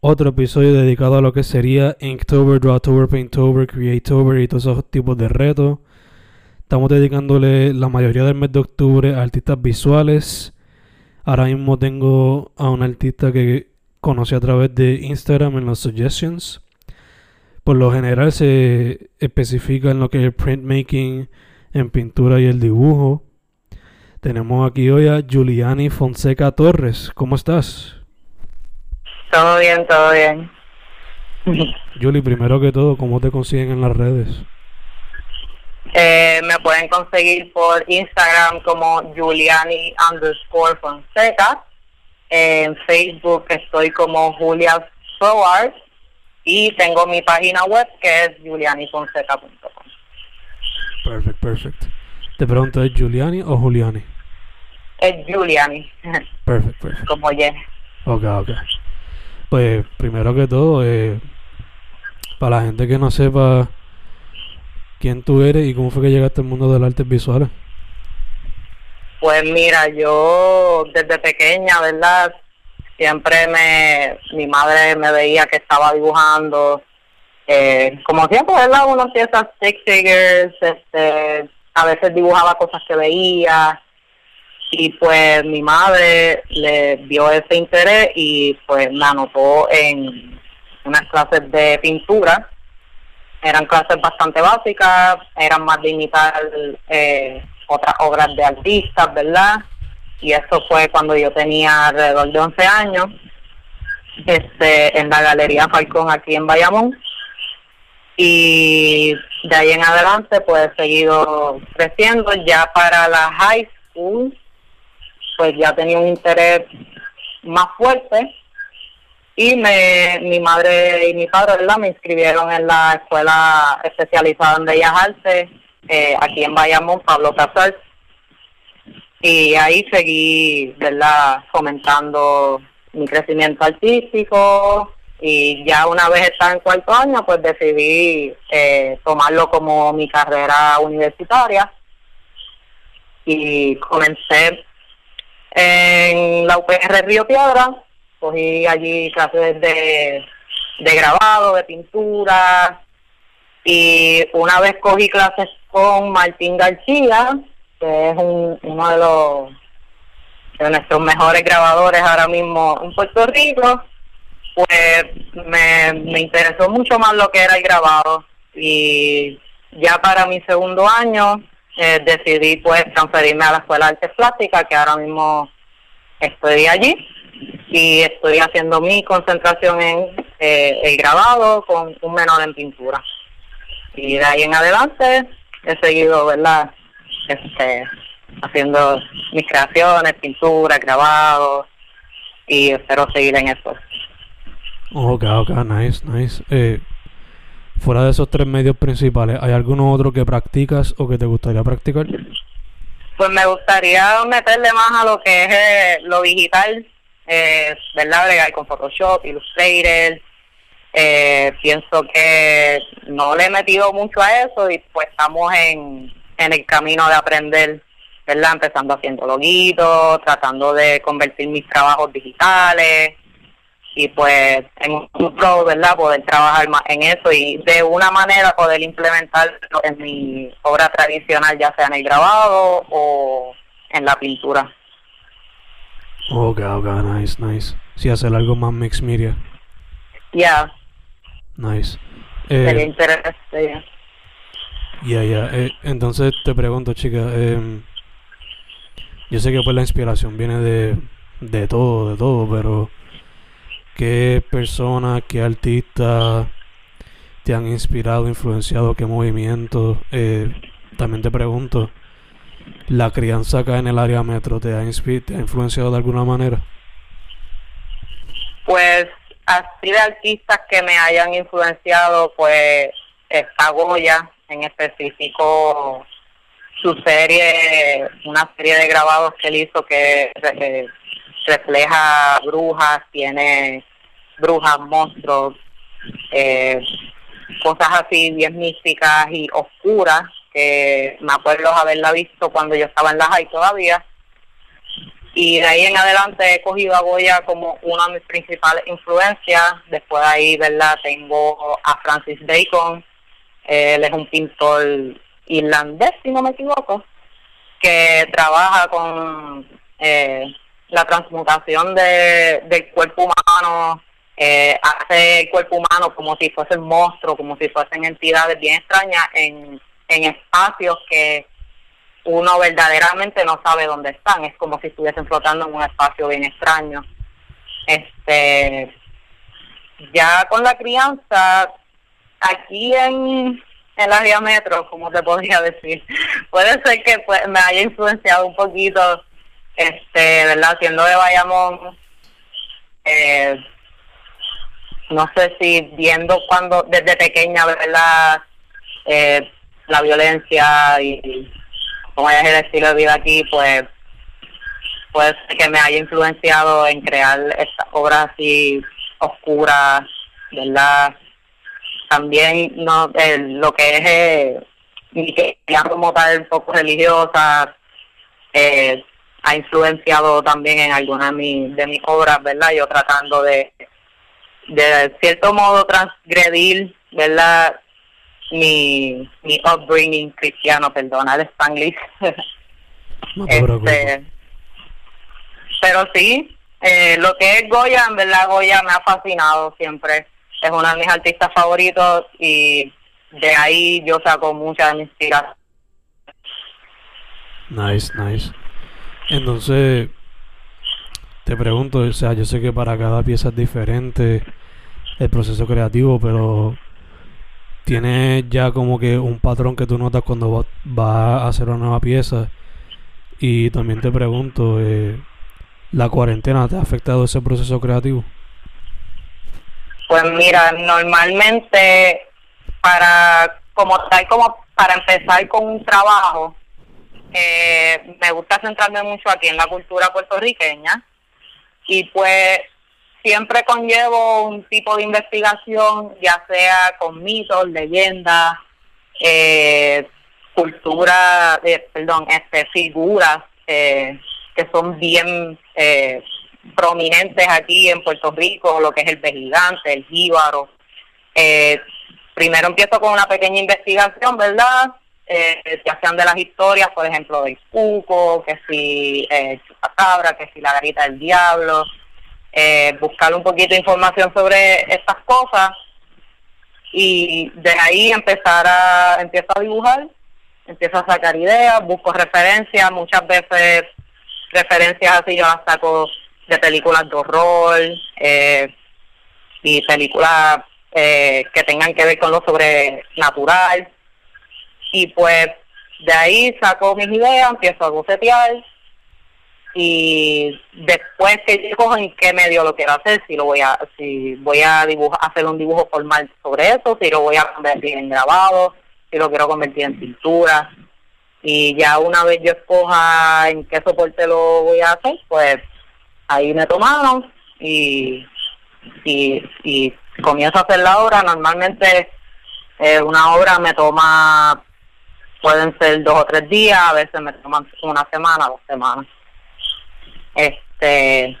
otro episodio dedicado a lo que sería Inktober, Drawtober, Painttober, Creatober y todos esos tipos de retos. Estamos dedicándole la mayoría del mes de octubre a artistas visuales. Ahora mismo tengo a un artista que conocí a través de Instagram en los suggestions. Por lo general se especifica en lo que es el printmaking, en pintura y el dibujo. Tenemos aquí hoy a Giuliani Fonseca Torres. ¿Cómo estás? Todo bien, todo bien. Julie, primero que todo, ¿cómo te consiguen en las redes? Eh, me pueden conseguir por Instagram como Giuliani underscore Fonseca. En Facebook estoy como Julia Soar y tengo mi página web que es julianifonseca.com. Perfecto, perfecto. Te pregunto, ¿es Giuliani o Juliani? Es Giuliani, Perfecto, perfecto. como ye. Ok, ok. Pues primero que todo, eh, para la gente que no sepa quién tú eres y cómo fue que llegaste al mundo de las artes visuales. Pues mira, yo desde pequeña, ¿verdad? Siempre me, mi madre me veía que estaba dibujando. Eh, como siempre, ¿verdad? Uno empieza stick figures, este, a veces dibujaba cosas que veía. Y pues mi madre le vio ese interés y pues me anotó en unas clases de pintura. Eran clases bastante básicas, eran más de imitar eh, otras obras de artistas, ¿verdad? Y eso fue cuando yo tenía alrededor de 11 años, este, en la Galería Falcón aquí en Bayamón. Y de ahí en adelante pues he seguido creciendo. Ya para la high school pues ya tenía un interés más fuerte y me, mi madre y mi padre ¿verdad? me inscribieron en la escuela especializada en Bellas Artes eh, aquí en Bayamón, Pablo Casals. Y ahí seguí, ¿verdad?, fomentando mi crecimiento artístico y ya una vez estaba en cuarto año, pues decidí eh, tomarlo como mi carrera universitaria y comencé en la UPR Río Piedra, cogí allí clases de, de grabado, de pintura, y una vez cogí clases con Martín García, que es un, uno de los de nuestros mejores grabadores ahora mismo en Puerto Rico, pues me, me interesó mucho más lo que era el grabado. Y ya para mi segundo año eh, decidí pues transferirme a la Escuela de Artes Plásticas, que ahora mismo estoy allí y estoy haciendo mi concentración en eh, el grabado con un menor en pintura. Y de ahí en adelante he seguido, ¿verdad? Este, haciendo mis creaciones, pintura, grabado y espero seguir en eso. Ok, ok, nice, nice. Eh, fuera de esos tres medios principales, ¿hay alguno otro que practicas o que te gustaría practicar? Pues me gustaría meterle más a lo que es eh, lo digital, eh, ¿verdad? Bregar con Photoshop, Illustrator, Eh, pienso que no le he metido mucho a eso y pues estamos en, en el camino de aprender, ¿verdad? Empezando haciendo loguitos, tratando de convertir mis trabajos digitales y pues en un pro, ¿verdad? Poder trabajar más en eso y de una manera poder implementarlo en mi obra tradicional, ya sea en el grabado o en la pintura. Ok, ok, nice, nice. Sí, hacer algo más mixed media. Ya. Nice. Sería Eh, interesante. Ya, ya. Eh, entonces te pregunto, chica, em, yo sé que pues la inspiración viene de, de todo, de todo, pero ¿qué persona, qué artista te han inspirado, influenciado, qué movimientos? Eh, también te pregunto, ¿la crianza acá en el área metro te ha, te ha influenciado de alguna manera? Pues así de artistas que me hayan influenciado, pues está Goya, en específico su serie, una serie de grabados que él hizo que refleja brujas, tiene brujas, monstruos, eh, cosas así bien místicas y oscuras, que me acuerdo haberla visto cuando yo estaba en la high todavía. Y de ahí en adelante he cogido a Goya como una de mis principales influencias. Después de ahí, ¿verdad? Tengo a Francis Bacon. Él es un pintor irlandés, si no me equivoco, que trabaja con eh, la transmutación de, del cuerpo humano. Eh, hace el cuerpo humano como si fuese un monstruo, como si fuesen entidades bien extrañas en, en espacios que uno verdaderamente no sabe dónde están, es como si estuviesen flotando en un espacio bien extraño. Este, ya con la crianza, aquí en el área metro, como te podría decir, puede ser que pues, me haya influenciado un poquito, este, ¿verdad? Siendo de Bayamón, eh, no sé si viendo cuando desde pequeña, ¿verdad? Eh, la violencia y, como es el estilo de vida aquí, pues puede ser que me haya influenciado en crear estas obras así oscuras, ¿verdad? También no eh, lo que es eh, mi quería como tal un poco religiosa, eh, ha influenciado también en algunas de, mis de mis obras, ¿verdad? Yo tratando de, de cierto modo transgredir, ¿verdad? Mi, mi upbringing cristiano, perdona el spanglish. No te. Este, pero sí, eh, lo que es Goya, en verdad Goya me ha fascinado siempre. Es uno de mis artistas favoritos y de ahí yo saco mucha de mi inspiración. Nice, nice. Entonces, te pregunto, o sea, yo sé que para cada pieza es diferente el proceso creativo, pero ¿tienes ya como que un patrón que tú notas cuando va- vas a hacer una nueva pieza? Y también te pregunto, eh, ¿la cuarentena te ha afectado ese proceso creativo? Pues mira, normalmente para como tal como para empezar con un trabajo, eh, me gusta centrarme mucho aquí en la cultura puertorriqueña y pues siempre conllevo un tipo de investigación, ya sea con mitos, leyendas, eh, cultura, eh, perdón, este, figuras eh, que son bien eh, prominentes aquí en Puerto Rico, lo que es el gigante, el jíbaro. Eh, primero empiezo con una pequeña investigación, ¿verdad? Eh, ya sean de las historias, por ejemplo, del Cuco, que si eh, Chupacabra, que si la garita del diablo, eh, buscar un poquito de información sobre estas cosas y de ahí empezar a, empiezo a dibujar, empiezo a sacar ideas, busco referencias, muchas veces referencias así yo las saco de películas de horror eh, y películas eh, que tengan que ver con lo sobrenatural y pues de ahí saco mis ideas, empiezo a bocetear y después que cojo en qué medio lo quiero hacer, si lo voy a, si voy a dibujar, hacer un dibujo formal sobre eso, si lo voy a convertir en grabado, si lo quiero convertir en pintura y ya una vez yo escoja en qué soporte lo voy a hacer, pues ahí me tomaron y, y, y comienzo a hacer la obra, normalmente eh, una obra me toma, pueden ser dos o tres días, a veces me toman una semana, dos semanas. Este,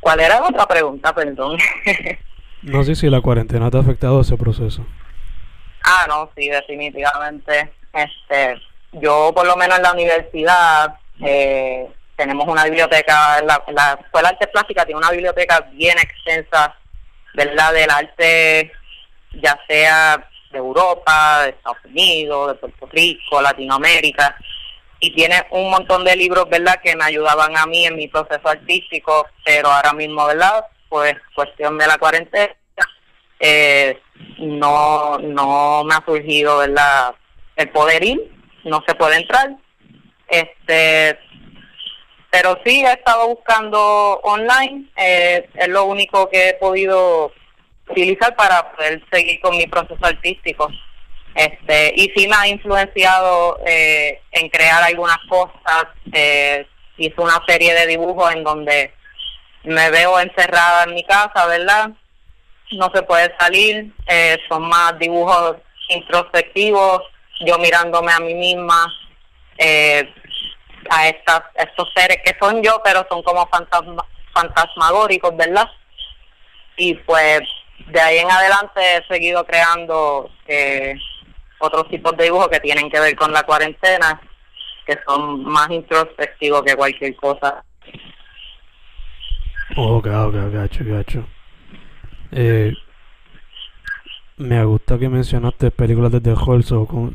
¿cuál era la otra pregunta, perdón? no sé si la cuarentena te ha afectado ese proceso. Ah, no, sí, definitivamente. Este, yo por lo menos en la universidad eh, tenemos una biblioteca, la, la Escuela de Arte Plástica tiene una biblioteca bien extensa, ¿verdad? Del arte, ya sea de Europa, de Estados Unidos, de Puerto Rico, Latinoamérica, y tiene un montón de libros, ¿verdad?, que me ayudaban a mí en mi proceso artístico, pero ahora mismo, ¿verdad?, pues cuestión de la cuarentena, eh, no, no me ha surgido, ¿verdad?, el poder ir, no se puede entrar, este pero sí he estado buscando online, eh, es lo único que he podido utilizar para poder seguir con mi proceso artístico. Este, y sí me ha influenciado eh, en crear algunas cosas. Eh, hice una serie de dibujos en donde me veo encerrada en mi casa, ¿verdad? No se puede salir, eh, son más dibujos introspectivos, yo mirándome a mí misma, eh, a estas, estos seres que son yo, pero son como fantasma, fantasmagóricos, ¿verdad? Y pues de ahí en adelante he seguido creando eh, otros tipos de dibujos que tienen que ver con la cuarentena, que son más introspectivos que cualquier cosa. Ok, ok, gacho, gacho. Eh, me gusta que mencionaste películas de The con,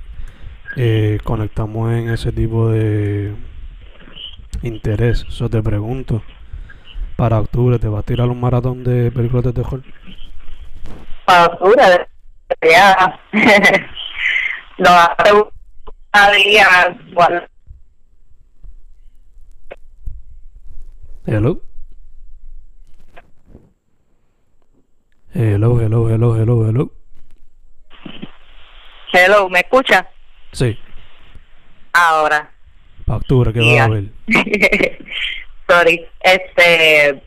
eh, conectamos en ese tipo de interés. Eso te pregunto. Para octubre, ¿te vas a tirar un maratón de películas de terror? Para octubre, ya. Lo hace un día. Hello. Hello, hello, hello, hello, hello. Hello, ¿me escucha? Sí. Ahora. Para octubre, ¿qué va a haber? Sorry. Este,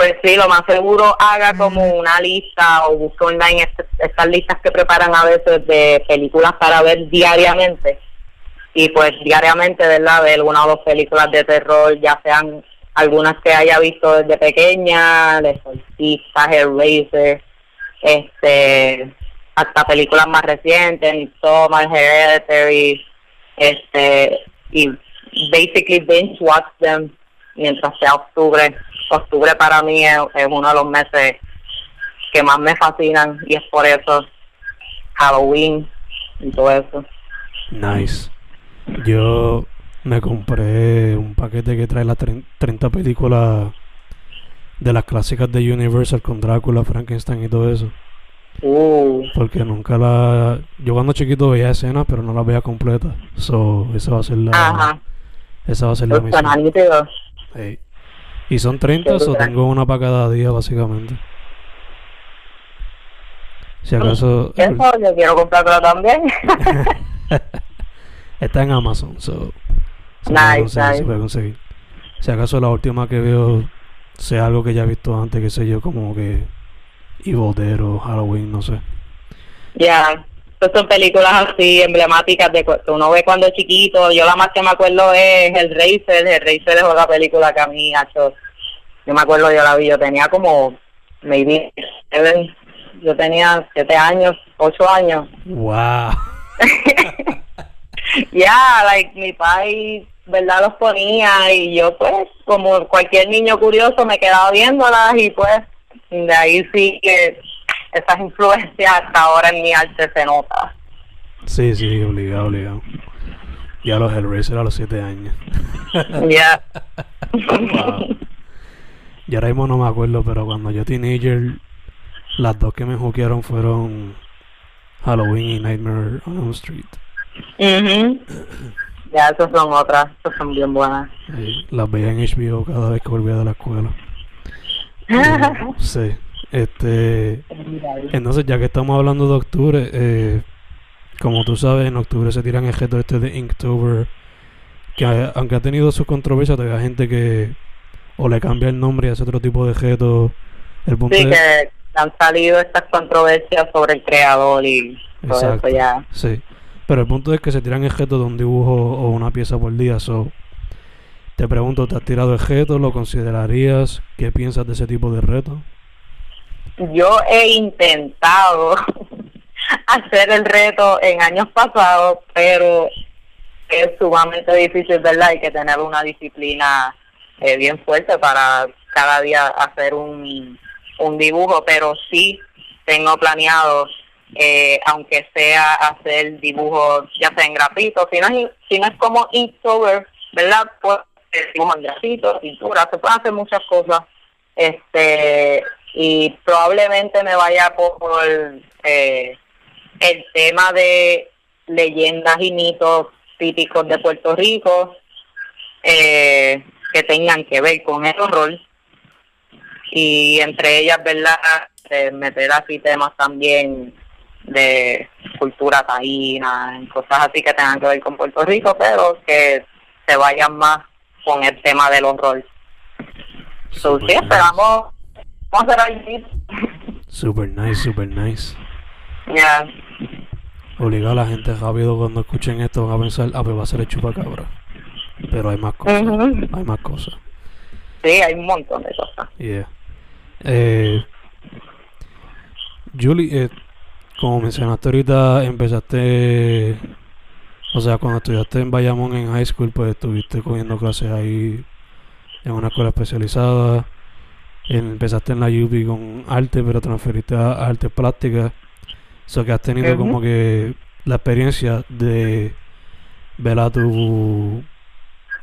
pues sí, lo más seguro haga como una lista o busque online estas listas que preparan a veces de películas para ver diariamente. Y pues diariamente, ¿verdad? Ver una o dos películas de terror, ya sean algunas que haya visto desde pequeña, de Solcista, Hellraiser, este, hasta películas más recientes, Midsommar, Hereditary, este, y basically binge watch them mientras sea octubre. Octubre para mí es, uno de los meses que más me fascinan y es por eso Halloween y todo eso. Nice. Yo me compré un paquete que trae las 30 películas de las clásicas de Universal con Drácula, Frankenstein y todo eso. Uh. Porque nunca la. Yo cuando chiquito veía escenas, pero no las veía completas. So, esa va a ser la. Ajá. Esa va a ser la misión. Y son 30, o tengo una para cada día, básicamente. Si acaso. Eso, yo quiero comprarlo también. Está en Amazon, so. Se nice, Se puede conseguir. Si acaso la última que veo sea algo que ya he visto antes, que sé yo, como que Evil Dead o Halloween, no sé. Ya, pues son películas así emblemáticas de que uno ve cuando es chiquito. Yo la más que me acuerdo es El Racer. El Racer es otra película que a mí ha hecho. Yo me acuerdo, yo la vi, yo tenía como, maybe, seven, yo tenía siete años, ocho años. Wow. Ya, like, mi padre, ¿verdad? Los ponía y yo, pues, como cualquier niño curioso, me quedaba viéndolas y, pues, de ahí sí que esas influencias hasta ahora en mi arte se nota. Sí, sí, obligado, obligado. Ya los Hellraiser a los siete años. Ya. wow. Y ahora mismo no me acuerdo, pero cuando yo teenager, las dos que me juquearon fueron Halloween y Nightmare on Elm Street. Ya, esas son otras, esas son bien buenas. las veía en HBO cada vez que volvía de la escuela. sí. Este, entonces, ya que estamos hablando de octubre, eh, como tú sabes, en octubre se tiran el reto este de Inktober, que aunque ha tenido su controversia, todavía hay gente que o le cambia el nombre y hace otro tipo de reto. El punto sí, que han salido estas controversias sobre el creador y todo eso ya. Sí. Pero el punto es que se tiran objetos de un dibujo o una pieza por día. So, te pregunto, ¿te has tirado objetos? ¿Lo considerarías? ¿Qué piensas de ese tipo de reto? Yo he intentado hacer el reto en años pasados, pero es sumamente difícil, ¿verdad? Hay que tener una disciplina eh, bien fuerte para cada día hacer un, un dibujo, pero sí tengo planeado, eh, aunque sea hacer dibujos, ya sea en grafito, si no es, si no es como Inktober, ¿verdad? Pues dibujo en grafito, pintura, se pueden hacer muchas cosas. Este, y probablemente me vaya por eh, el tema de leyendas y mitos típicos de Puerto Rico eh, que tengan que ver con el horror y entre ellas, ¿verdad? meter así temas también de cultura taína, cosas así que tengan que ver con Puerto Rico, pero que se vayan más con el tema del horror. So, sí, esperamos, vamos a hacer Super nice, super nice. Ya. Obligado a la gente rápido cuando escuchen esto van a pensar, ah, pues va a ser el chupacabra. Pero hay más cosas. Hay más cosas. Sí, hay un montón de cosas. Yeah. Eh, Julie, eh, como mencionaste ahorita, empezaste, o sea, cuando estudiaste en Bayamón en high school, pues estuviste cogiendo clases ahí en una escuela especializada. Empezaste en la UP con arte, pero transferiste a, artes plásticas. O sea, que has tenido como que la experiencia de ver a tu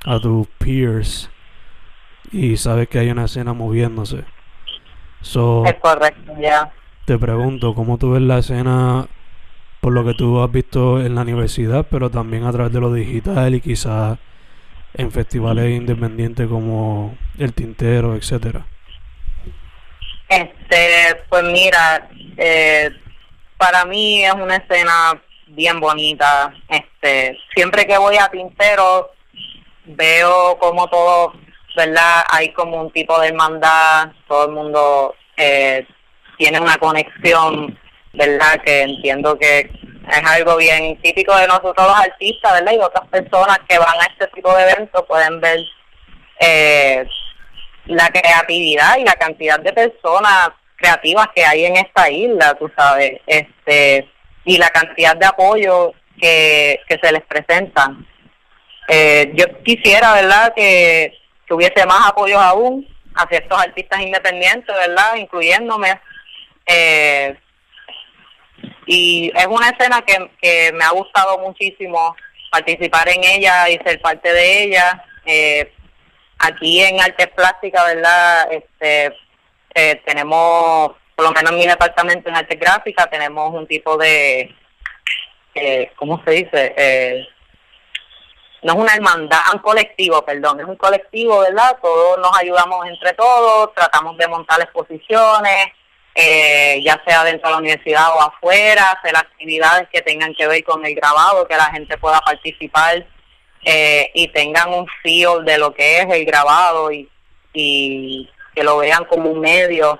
a tus peers y sabes que hay una escena moviéndose. So, es correcto, ya. Te pregunto, ¿cómo tú ves la escena por lo que tú has visto en la universidad, pero también a través de lo digital y quizás en festivales independientes como El Tintero, etcétera? Este, pues mira, eh, para mí es una escena bien bonita. Este, siempre que voy a Tintero veo como todo ¿verdad? Hay como un tipo de hermandad, todo el mundo eh, tiene una conexión, ¿verdad? Que entiendo que es algo bien típico de nosotros los artistas, ¿verdad? Y otras personas que van a este tipo de eventos pueden ver eh, la creatividad y la cantidad de personas creativas que hay en esta isla, tú sabes, este y la cantidad de apoyo que, que se les presentan. Eh, yo quisiera, ¿verdad?, que que hubiese más apoyos aún hacia estos artistas independientes, ¿verdad? Incluyéndome. Eh, y es una escena que, que me ha gustado muchísimo participar en ella y ser parte de ella. Eh, aquí en Artes Plásticas, ¿verdad? Este, eh, tenemos, por lo menos en mi departamento en Artes Gráficas, tenemos un tipo de, eh, ¿cómo se dice? Eh, no es una hermandad, un colectivo, perdón, es un colectivo, ¿verdad? Todos nos ayudamos entre todos, tratamos de montar exposiciones, eh, ya sea dentro de la universidad o afuera, hacer actividades que tengan que ver con el grabado, que la gente pueda participar eh, y tengan un feel de lo que es el grabado y, y que lo vean como un medio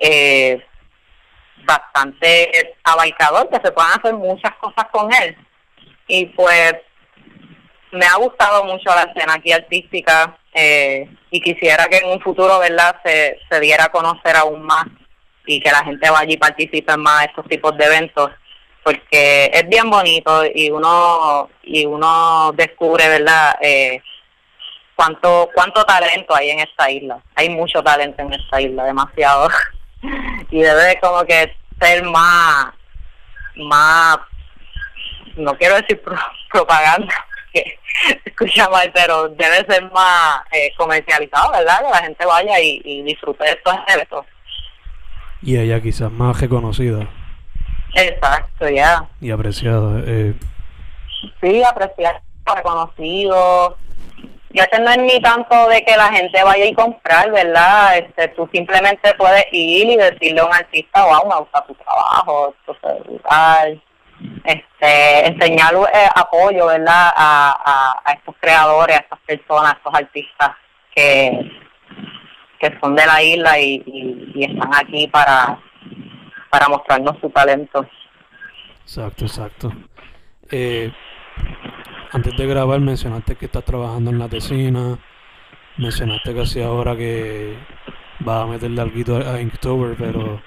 eh, bastante abarcador, que se puedan hacer muchas cosas con él. Y pues me ha gustado mucho la escena aquí artística eh, y quisiera que en un futuro, ¿verdad?, se, se diera a conocer aún más y que la gente vaya y participe más en estos tipos de eventos porque es bien bonito y uno y uno descubre verdad eh, cuánto cuánto talento hay en esta isla hay mucho talento en esta isla demasiado y debe como que ser más más no quiero decir propaganda que escucha mal, pero debe ser más eh, comercializado, ¿verdad? Que la gente vaya y, disfrute de estos eventos. Y ella quizás más reconocida. Exacto, ya. Y apreciada. Eh. Sí, apreciado, reconocido. Y este no es ni tanto de que la gente vaya y comprar, ¿verdad? Este, tú simplemente puedes ir y decirle a un artista, wow, me gusta tu trabajo, es brutal este, enseñar eh, apoyo, ¿verdad? A, a, estos creadores, a estas personas, a estos artistas que, que son de la isla y, y, están aquí para, para mostrarnos su talento. Exacto, exacto. Eh, antes de grabar mencionaste que estás trabajando en la tesina, mencionaste casi ahora que vas a meterle algo a Inktober, pero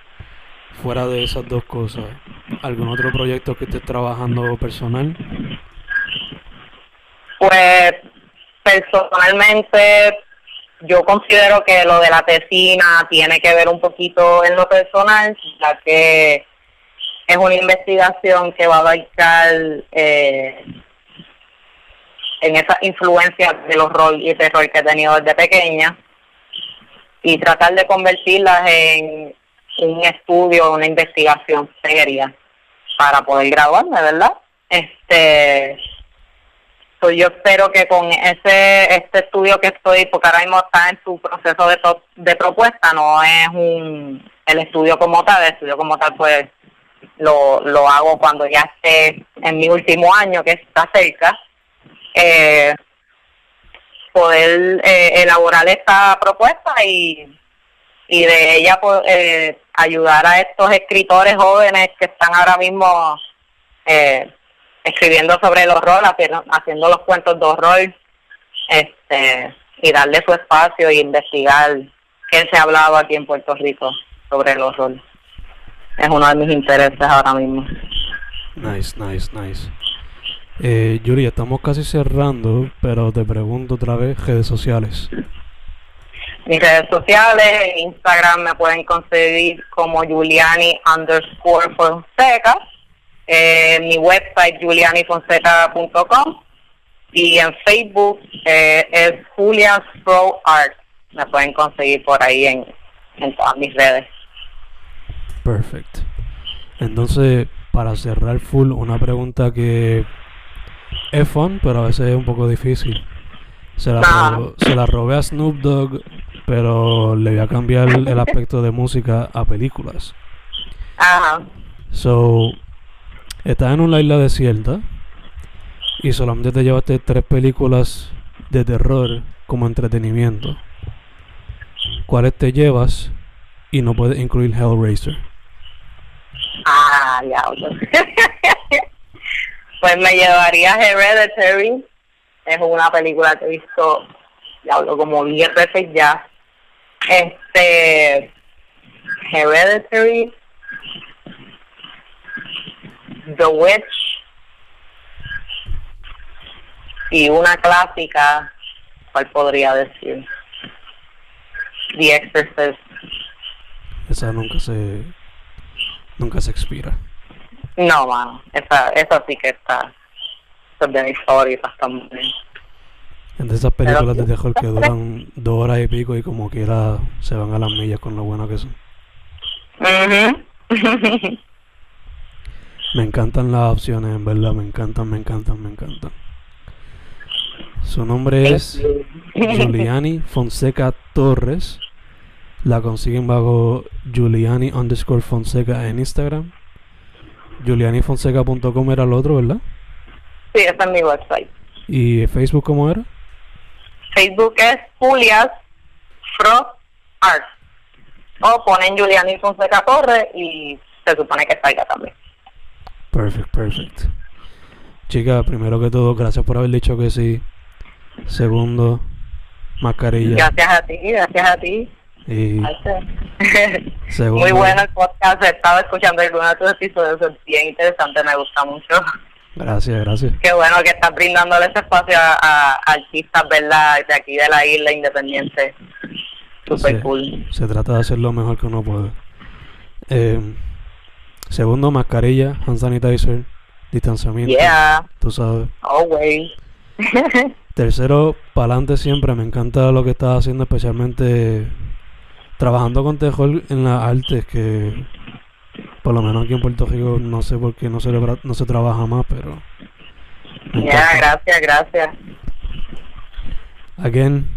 fuera de esas dos cosas, ¿algún otro proyecto que estés trabajando personal? Pues personalmente yo considero que lo de la tesina tiene que ver un poquito en lo personal, ya que es una investigación que va a abarcar eh, en esa influencia de los rol y terror que he tenido desde pequeña y tratar de convertirlas en un estudio, una investigación seria para poder graduarme, ¿verdad? Este, yo espero que con ese este estudio que estoy, porque ahora mismo está en su proceso de, de propuesta, no es un el estudio como tal, el estudio como tal pues lo, lo hago cuando ya esté en mi último año, que está cerca, eh, poder eh, elaborar esta propuesta y, y de ella pues, eh, ayudar a estos escritores jóvenes que están ahora mismo eh, escribiendo sobre el horror, haciendo, los cuentos de horror, este, y darle su espacio e investigar qué se ha hablado aquí en Puerto Rico sobre el horror. Es uno de mis intereses ahora mismo. Nice, nice, nice. Eh, Yuri, estamos casi cerrando, pero te pregunto otra vez, redes sociales. Mis redes sociales, Instagram me pueden conseguir como Juliani underscore Fonseca, eh, mi website julianifonseca.com y en Facebook eh, es Julian Pro Art. Me pueden conseguir por ahí en, en todas mis redes. Perfecto. Entonces, para cerrar full, una pregunta que es fun, pero a veces es un poco difícil. Se la, se la robé a Snoop Dogg, pero le voy a cambiar el aspecto de música a películas. Ajá. So, estás en una isla desierta y solamente te llevaste tres películas de terror como entretenimiento. ¿Cuáles te llevas y no puedes incluir Hellraiser? Ah, diablo. pues me llevaría Hereditary. Es una película que he visto, diablo, como 10 veces ya. Este. Hereditary. The Witch. Y una clásica, ¿cuál podría decir? The Exorcist. Esa nunca se nunca se expira. No, mano, esa, esa sí que está, es de mis favoritas también. De esas películas de terror que duran dos horas y pico y como quiera se van a las millas con lo bueno que son. me encantan las opciones, en verdad, me encantan, me encantan, me encantan. Su nombre es Giuliani Fonseca Torres. La consiguen bajo Giuliani underscore Fonseca en Instagram. Giulianifonseca.com era el otro, ¿verdad? Sí, esa es mi website. ¿Y Facebook cómo era? Facebook es Julias Fro Art. O ponen Giuliani Fonseca Torres y se supone que salga también. Perfect, perfect. Chica, primero que todo, gracias por haber dicho que sí. Segundo, mascarilla. Gracias a ti, gracias a ti. Y Muy bueno el podcast, he estado escuchando algunos de tus episodios, es bien interesante, me gusta mucho. Gracias, gracias. Qué bueno que estás brindándole ese espacio a, artistas, ¿verdad? De aquí de la isla independiente. Super cool. Se trata de hacer lo mejor que uno puede. Eh, segundo, mascarilla, hand sanitizer, distanciamiento. Yeah. Tú sabes. Always. Tercero, para adelante siempre. Me encanta lo que estás haciendo, especialmente trabajando con Tejol en las artes, que por lo menos aquí en Puerto Rico no sé por qué no se, no se trabaja más, pero... Ya, gracias, gracias. Again,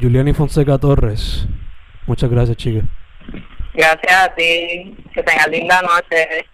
Juliani Fonseca Torres. Muchas gracias, chica. Gracias a ti. Que tengas linda noche.